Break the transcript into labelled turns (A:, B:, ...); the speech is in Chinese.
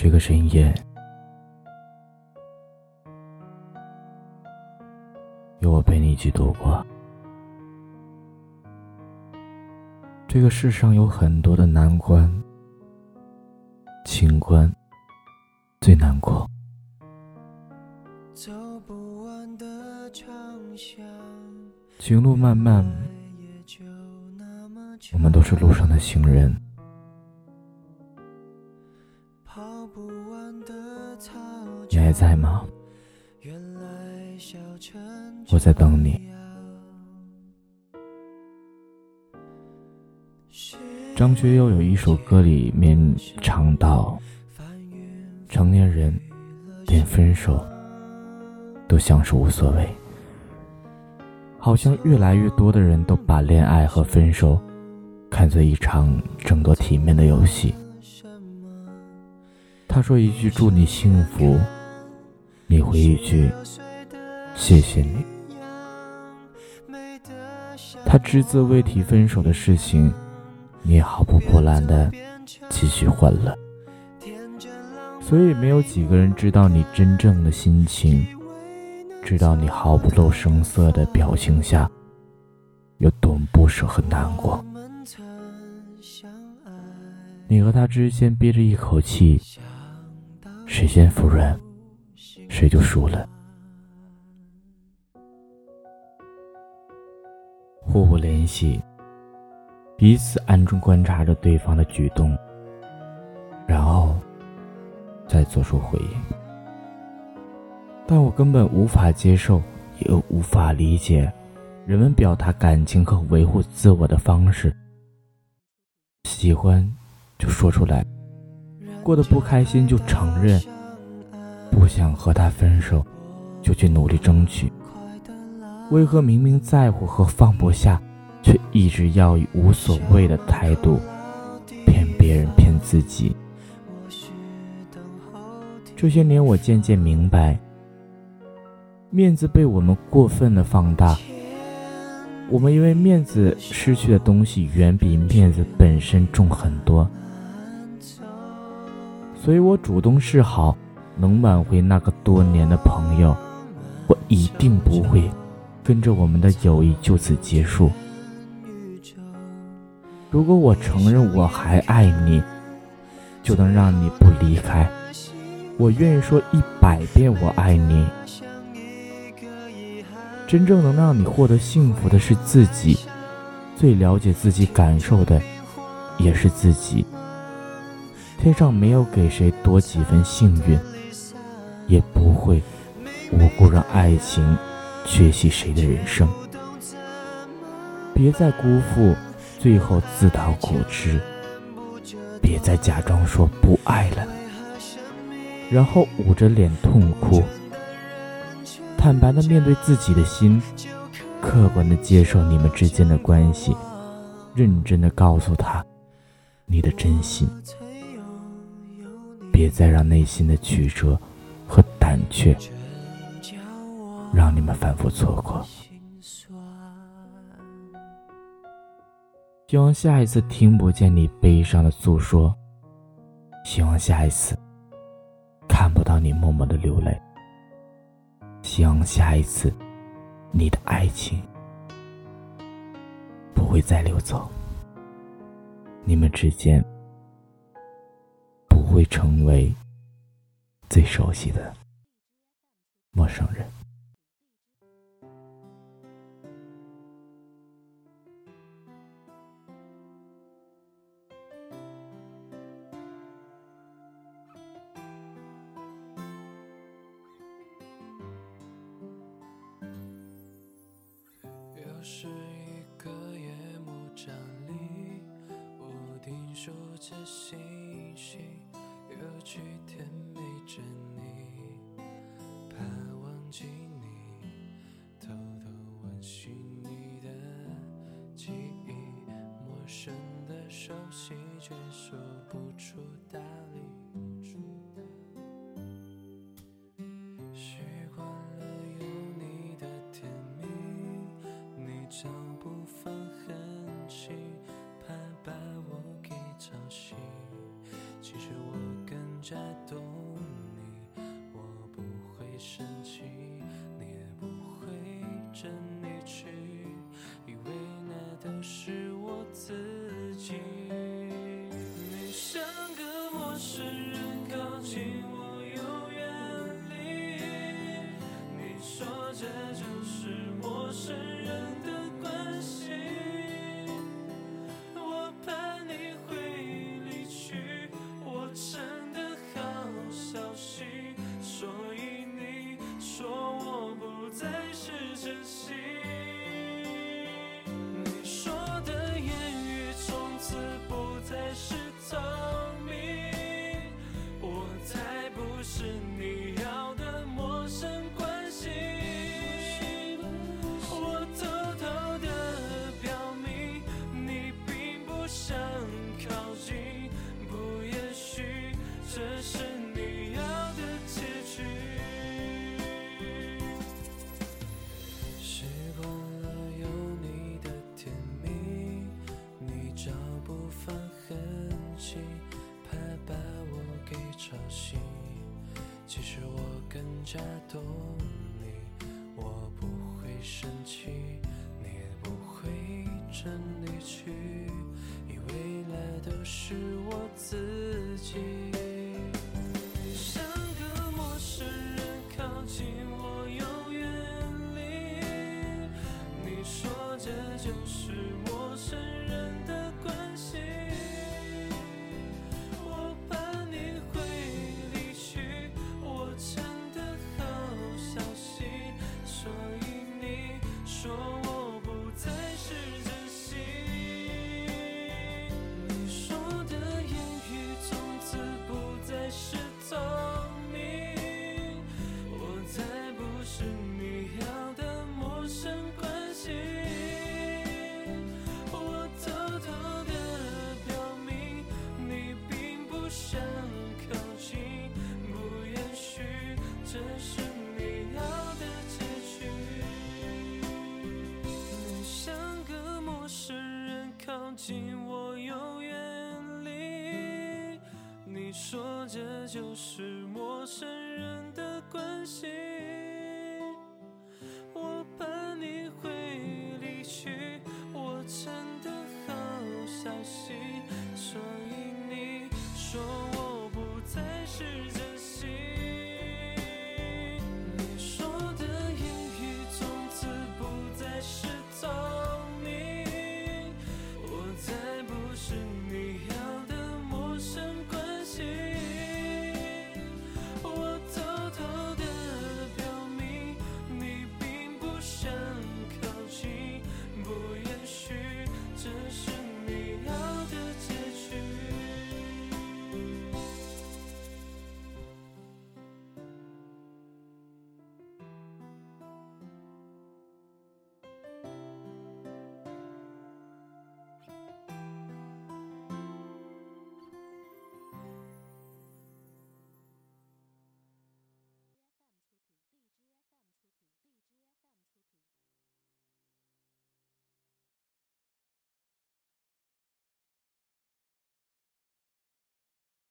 A: 这个深夜，有我陪你一起度过。这个世上有很多的难关，情关最难过。情路漫漫，我们都是路上的行人。你还在吗？我在等你。张学友有一首歌里面唱到：“成年人连分手都像是无所谓，好像越来越多的人都把恋爱和分手看作一场争夺体面的游戏。”他说一句“祝你幸福”，你回一句“谢谢你”。他只字未提分手的事情。你也毫不波澜的继续欢乐，所以没有几个人知道你真正的心情，知道你毫不露声色的表情下有多么不舍和难过。你和他之间憋着一口气，谁先服软，谁就输了。互不联系。彼此暗中观察着对方的举动，然后再做出回应。但我根本无法接受，也无法理解人们表达感情和维护自我的方式。喜欢就说出来，过得不开心就承认，不想和他分手就去努力争取。为何明明在乎和放不下？却一直要以无所谓的态度骗别人、骗自己。这些年，我渐渐明白，面子被我们过分的放大。我们因为面子失去的东西远比面子本身重很多，所以我主动示好，能挽回那个多年的朋友，我一定不会跟着我们的友谊就此结束。如果我承认我还爱你，就能让你不离开。我愿意说一百遍我爱你。真正能让你获得幸福的是自己，最了解自己感受的也是自己。天上没有给谁多几分幸运，也不会无故让爱情缺席谁的人生。别再辜负。最后自讨苦吃，别再假装说不爱了，然后捂着脸痛哭。坦白的面对自己的心，客观的接受你们之间的关系，认真的告诉他你的真心。别再让内心的曲折和胆怯，让你们反复错过。希望下一次听不见你悲伤的诉说，希望下一次看不到你默默的流泪，希望下一次你的爱情不会再流走，你们之间会成为最熟悉的陌生人。
B: 又是一个夜幕降临，屋顶数着星星，有几天没见你，怕忘记你，偷偷温习你的记忆，陌生的熟悉却说不出道理，习惯了有你的甜蜜。找不加懂你我不会生气你也不会真离去因为那都是才是聪明我才不是潮汐，其实我更加懂你，我不会生气，你也不会真离去，因为来都是我自己。我又远离。你说这就是陌生人的关系